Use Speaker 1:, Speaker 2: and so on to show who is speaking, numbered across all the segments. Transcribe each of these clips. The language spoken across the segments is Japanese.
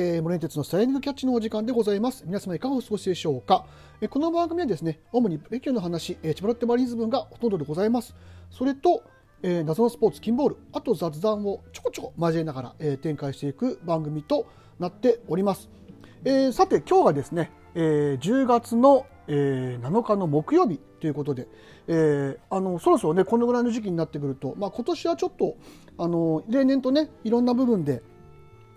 Speaker 1: えー、モレンテツのスタイリングキャッチのお時間でございます。皆様いかがお過ごしでしょうか？えー、この番組はですね、主にプロ野球の話、えー、千葉ロッテマリーズ分がほとんどでございます。それと、えー、謎のスポーツ、金ボール、あと雑談をちょこちょこ交えながら、えー、展開していく番組となっております。えー、さて、今日がですね、えー、10月の、えー、7日の木曜日ということで、えー、あのそろそろねこのぐらいの時期になってくると、まあ、今年はちょっとあの例年とねいろんな部分で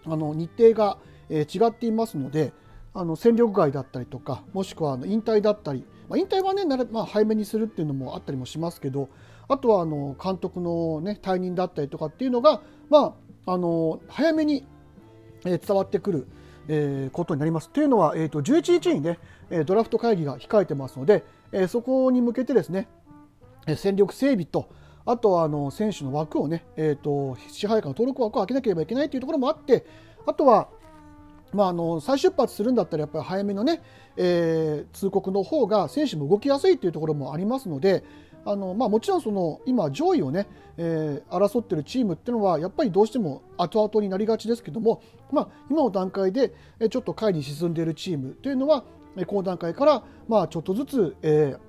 Speaker 1: あの日程がえ違っていますのであの戦力外だったりとかもしくはあの引退だったり、まあ、引退はねなれ、まあ、早めにするっていうのもあったりもしますけどあとはあの監督の、ね、退任だったりとかっていうのが、まあ、あの早めに、伝わってくる、えー、ことになります。というのは、えーと、11日にねドラフト会議が控えてますので、えそこに向けてですね戦力整備とあとはあの選手の枠をね、えーと、支配下の登録枠を開けなければいけないというところもあってあとはまあ、あの再出発するんだったらやっぱり早めのね、えー、通告の方が選手も動きやすいというところもありますのであの、まあ、もちろんその今上位をね、えー、争っているチームっていうのはやっぱりどうしても後々になりがちですけども、まあ、今の段階でちょっと下位に沈んでいるチームというのはこの段階から、まあ、ちょっとずつ、えー、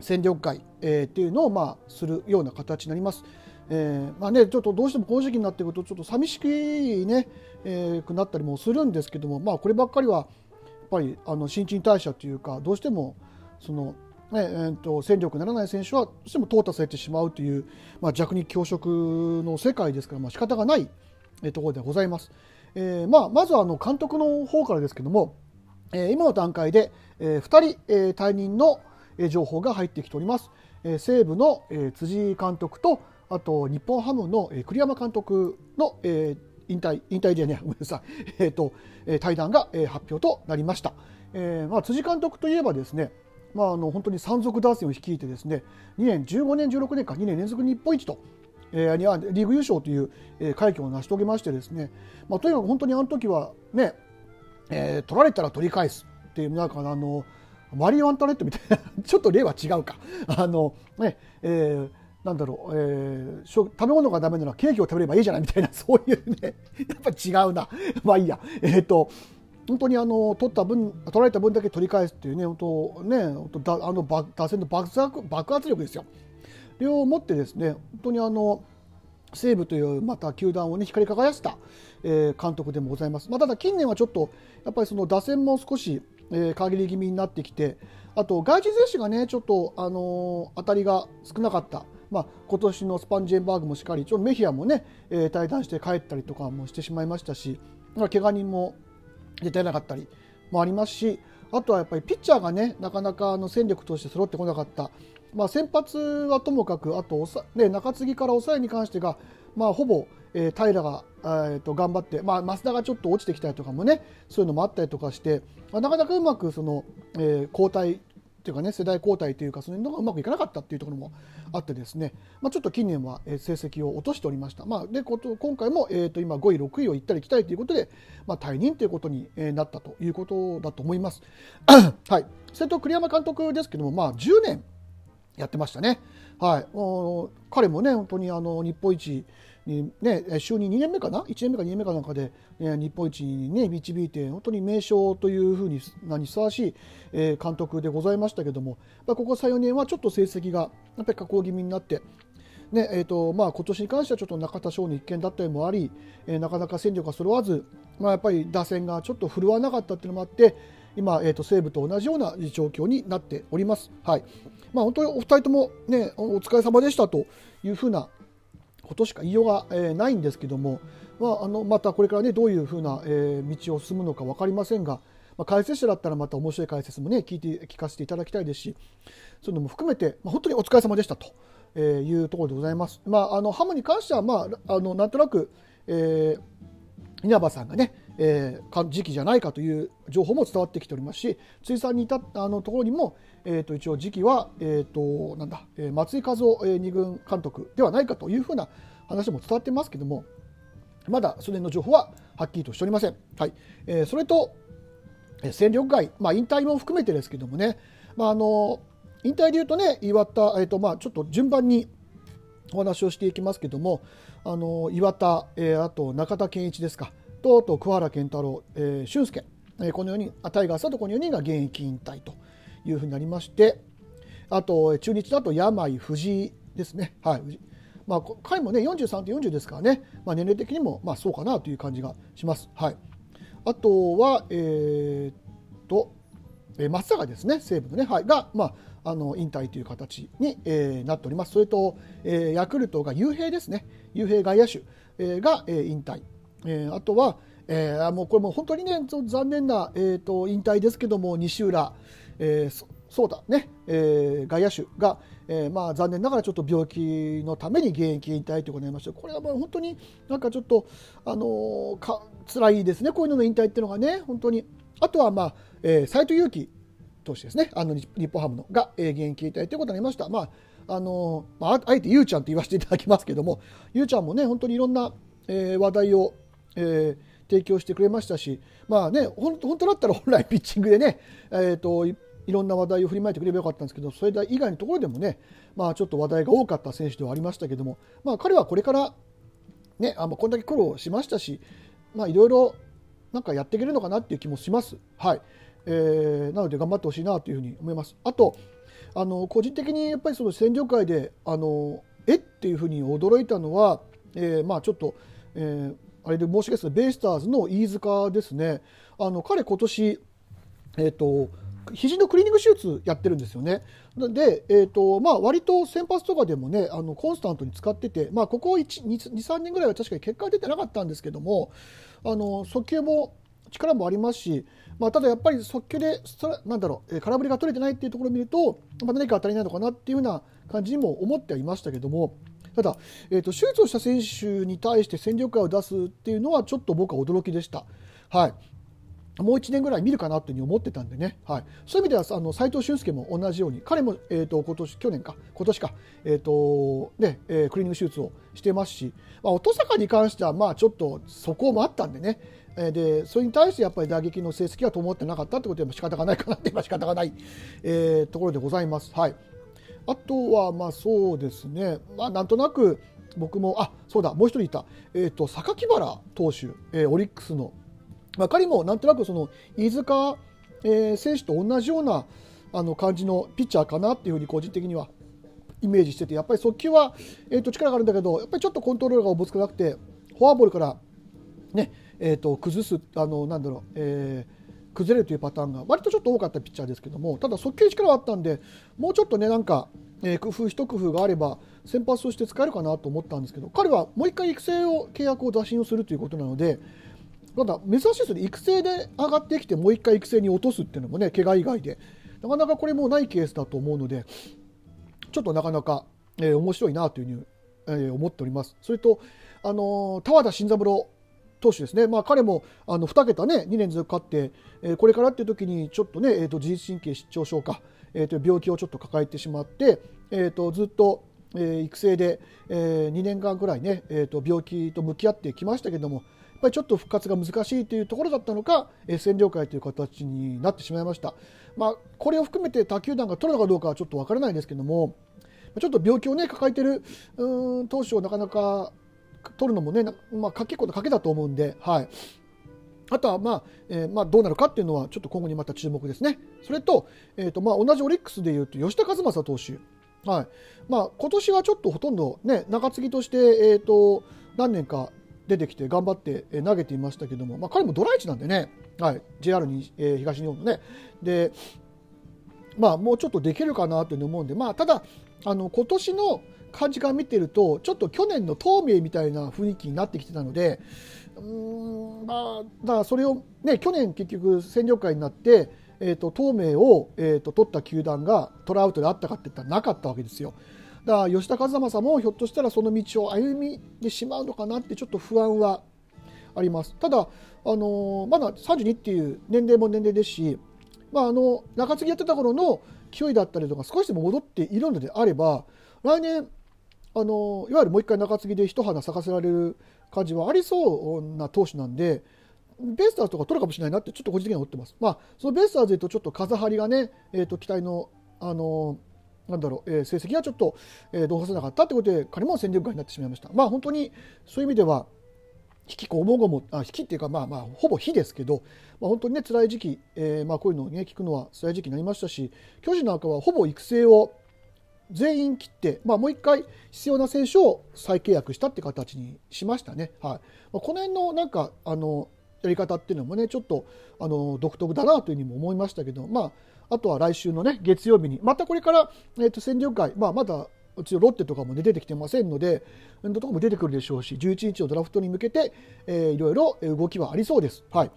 Speaker 1: 戦力外、えー、っていうのを、まあ、するような形になります。えーまあね、ちょっとどうしてもこの時期になってくるとちょっと寂しくね、えー、くなったりもするんですけども、まあ、こればっかりはやっぱりあの新陳代謝というかどうしてもその、ねえーと、戦力にならない選手はどうしても淘汰されてしまうという、まあ、弱肉強食の世界ですから、まあ仕方がない、え、ところでございます。えーまあ、まずはあの監督の方からですけども、えー、今の段階で、えー、2人、えー、退任の情報が入ってきております。えー、西武の、えー、辻監督とあと日本ハムの栗山監督の、えー、引退引退でねごめんなさい、えーとえー、対談が、えー、発表となりました、えーまあ、辻監督といえばですねまあ、あの本当に山賊打線を率いてですね2年15年16年か2年連続日本一と、えー、リーグ優勝という、え、快挙を成し遂げましてですね、まあ、とにかく本当にあの時はね、えー、取られたら取り返すっていうなんかあのマリー・アントネットみたいな ちょっと例は違うか。あのね、えーなんだろう、えー、食べ物がダメならケーキを食べればいいじゃないみたいな、そういうね、やっぱ違うな。まあいいや。えっ、ー、と、本当にあの取った分取られた分だけ取り返すっていうね本当ね本当だあの打線の爆爆発力ですよ。それをもってですね本当にあの西武というまた球団をね光り輝かせた、えー、監督でもございます。まあ、ただ近年はちょっとやっぱりその打線も少し、えー、限り気味になってきてあと外人選手がねちょっとあのー、当たりが少なかった。まあ、今年のスパンジェンバーグもしっかりちょメヒアもね、えー、対談して帰ったりとかもしてしまいましたし、まあ、怪我人も出てなかったりもありますしあとはやっぱりピッチャーがねなかなかの戦力として揃ってこなかった、まあ、先発はともかくあとね、中継ぎから抑えに関してが、まあ、ほぼ、えー、平が、えー、と頑張って、まあ、増田がちょっと落ちてきたりとかもねそういうのもあったりとかして、まあ、なかなかうまくその、えー、交代ていうかね世代交代というかそういうのがうまくいかなかったっていうところもあってですね、まあ、ちょっと近年は成績を落としておりました、まあ、で今回も、えー、と今5位6位を行ったり来たりということで、まあ、退任ということになったということだと思います。はい、それと栗山監督ですけども、まあ、10年やってましたね。はい、彼もね本当にあの日本一に、ね、就任2年目かな？1年目か2年目かなんかで、ね、日本一に、ね、導いて本当に名将というふうになにふさわしい、え、監督でございましたけども、まあ、ここ3、4年はちょっと成績がやっぱり下降気味になって。ねえーとまあ、今年に関してはちょっと中田翔の一件だったりもあり、えー、なかなか戦力が揃わず、まあ、やっぱり打線がちょっと振るわなかったっていうのもあって今、えーと、西武と同じような状況になっております。はいまあ、本当にお二人とも、ね、お疲れ様でしたというふうなことしか言いようが、えー、ないんですけども、まあ、あのまたこれからねどういうふうな、えー、道を進むのか分かりませんが、まあ、解説者だったらまた面白い解説もね聞いて聞かせていただきたいですしそういうのも含めて、まあ、本当にお疲れ様でしたというところでございます。まあ、あのハムに関しては、まあ、あのなんとなく、えー、稲葉さんがねえー、時期じゃないかという情報も伝わってきておりますし辻さんに至ったあのところにも、えー、と一応時期は、えーとなんだえー、松井一夫、えー、二軍監督ではないかというふうな話も伝わってますけどもまだそれの情報ははっきりとしておりません。はいえー、それと、戦力外、まあ、引退も含めてですけどもね、まあ、あの引退でいうとね岩田、えーとまあ、ちょっと順番にお話をしていきますけどもあの岩田、えー、あと中田健一ですかとと桑原健太郎、えー、俊介、えー、この4人タイガースだとこの4人が現役引退というふうになりましてあと中日だと山井藤井ですね。はいまあ、もね43と40ですからね、まあ、年齢的にもまあそうかなという感じがします。はい、あとは、えー、っと松坂ですね、西武のね、はい、が、まあ、あの引退という形に、えー、なっております。それと、えー、ヤクルトが雄平ですね、雄平外野手、えー、が、えー、引退。えー、あとは、えー、もうこれも本当にね、残念な、えーと、引退ですけども、西浦、えー、そうだね、えー、外野手が、えー、まあ残念ながらちょっと病気のために現役引退ということになりましたこれはまあ本当になんかちょっと、あの、か辛いですね、こういうのの引退っていうのがね、本当に。あとは、まあえー、斎藤佑樹投手ですね、あの日本ハムのが、えー、現役引退ということになりました。まああの、まあ、あえてゆうちゃんと言わせていただきますけども、ゆうちゃんもね、本当にいろんな、えー、話題を、えー、提供してくれましたし、まあね、本当だったら本来 ピッチングでね、えーと、いろんな話題を振りまいてくればよかったんですけど、それ以外のところでもね、まあ、ちょっと話題が多かった選手ではありましたけども、まあ、彼はこれから、ね、あこんだけ苦労しましたし、まあ、いろいろなんかやっていけるのかなっていう気もします。はいえー、なので頑張ってほしいなというふうに思います。あとあの個人的にやっぱりその戦場界であのえっていうふうに驚いたのは、えー、まあちょっと、えー、あれで申し訳ないベイスターズの飯塚ですね。あの彼今年えっ、ー、と肘のクリーニング手術やってるんですよね。で、えーとまあ、割と先発とかでもねあのコンスタントに使ってて、まあ、ここ23年ぐらいは確かに結果が出てなかったんですけどもあの速球も力もありますし、まあ、ただやっぱり速球でなんだろう空振りが取れてないっていうところを見ると、まあ、何か当たりないのかなっていうような感じにも思ってはいましたけどもただ、えーと、手術をした選手に対して戦力外を出すっていうのはちょっと僕は驚きでした。はい。もう1年ぐらい見るかなというふうに思ってたんでね、はい、そういう意味ではあの斉藤俊介も同じように彼も、えーと、今年去年か今年か、えーとねえー、クリーニング手術をしてますし、まあ、音坂に関してはまあちょっとそこもあったんでね、え、でそれに対してやっぱり打撃の成績は伴ってなかったってことで仕方がないかなって 今仕方がない、えー、ところでございます。はい、あとはまあそうですね、まあ、なんとなく僕もあそうだもう一人いた、えーと、榊原投手、えー、オリックスの。まあ、彼もなんとなくその飯塚、えー、選手と同じようなあの感じのピッチャーかなっていうふうに個人的にはイメージしててやっぱり速球は、えー、と力があるんだけどやっぱりちょっとコントロールがおぼつかなくてフォアボールからねえー、と崩すあのなんだろう、え、崩れるというパターンが割とちょっと多かったピッチャーですけどもただ速球力があったんでもうちょっとねなんか、え、工夫一工夫があれば先発として使えるかなと思ったんですけど彼はもう一回育成を契約を打診をするということなのでただ珍しいですね育成で上がってきてもう一回育成に落とすっていうのもね怪我以外で。なかなかこれもないケースだと思うのでちょっとなかなか、えー、面白いなというふうに、え、思っております。それとあのー、田和田慎三郎投手ですね、まあ、彼もあの2桁ね2年ずつ勝って、えー、これからっていう時にちょっとね、えーと、自律神経失調症か、えーと、病気をちょっと抱えてしまって、えーと、ずっと、えー、育成で、えー、2年間ぐらいね、えー、と病気と向き合ってきましたけどもやっぱりちょっと復活が難しいというところだったのか、えー占領会という形になってしまいました。まあ、これを含めて他球団が取るのかどうかはちょっと分からないですけども、ちょっと病気を、ね、抱えているうん投手をなかなか取るのもね、まあ、結構な賭けだと思うんで、はい、あとは、まあえー、まあ、どうなるかっていうのはちょっと今後にまた注目ですね。それと,、えーとまあ、同じオリックスでいうと吉田和正投手、はい。まあ、今年はちょっとほとんど、ね、中継ぎとして、えーと何年か出てきて頑張って投げていましたけども、まあ、彼もドライチなんでね、はい、JR に、えー、東日本のね。で、まあ、もうちょっとできるかなというふうに思うんで、まあ、ただあの今年の感じから見てるとちょっと去年の東明みたいな雰囲気になってきてたのでうんまあだからそれをね去年結局戦力外になって、えーと、東明を、えーと取った球団がトラウトであったかって言ったらなかったわけですよ。だから吉田和正もひょっとしたらその道を歩みでしまうのかなってちょっと不安はあります。ただ、あのまだ32っていう年齢も年齢ですし、まあ、あの中継ぎやってた頃の勢いだったりとか少しでも戻っているのであれば来年あのいわゆるもう一回中継ぎで一花咲かせられる感じはありそうな投手なんでベイスターズとか取るかもしれないなってちょっと個人的には思ってます。まあ、そのベイスターズでいうとちょっと風張りがね、えー、と期待のあのなんだろう、えー、成績がちょっと、えー、どうさせなかったということで彼も戦力外になってしまいました。まあ本当にそういう意味では引きこもごもあ引きっていうかまあまあほぼ非ですけど、まあ、本当にね辛い時期、えー、まあこういうのをね聞くのは辛い時期になりましたし巨人なんかはほぼ育成を全員切って、まあ、もう一回必要な選手を再契約したって形にしましたね。はい、この辺のなんかあのやり方っていうのもねちょっとあの独特だなというふうにも思いましたけど、まあ、あとは来週のね月曜日にまたこれから、えー、と戦力外、まあ、まだうちのロッテとかも、ね、出てきてませんので、どこも出てくるでしょうし、11日のドラフトに向けて、えー、いろいろ動きはありそうです。はい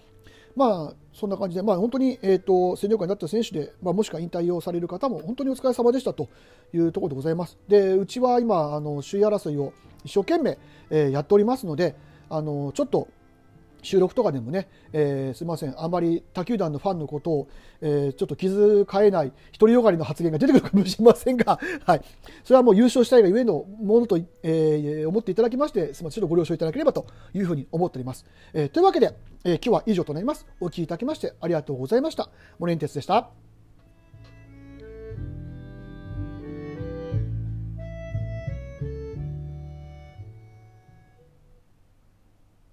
Speaker 1: まあ、そんな感じで、まあ、本当に、えーと、戦力外になった選手で、まあ、もしくは引退をされる方も本当にお疲れ様でしたというところでございます。でうちは今あの首位争いを一生懸命、えー、やっておりますのであのちょっと収録とかでもね、えー、すみません、あまり他球団のファンのことを、えー、ちょっと気遣えない、独りよがりの発言が出てくるかもしれませんが、はい、それはもう優勝したいがゆえのものと、えー、思っていただきまして、すみません、ちょっとご了承いただければというふうに思っております。えー、というわけで、えー、今日は以上となります。お聴きいただきましてありがとうございました。モレンテスでした。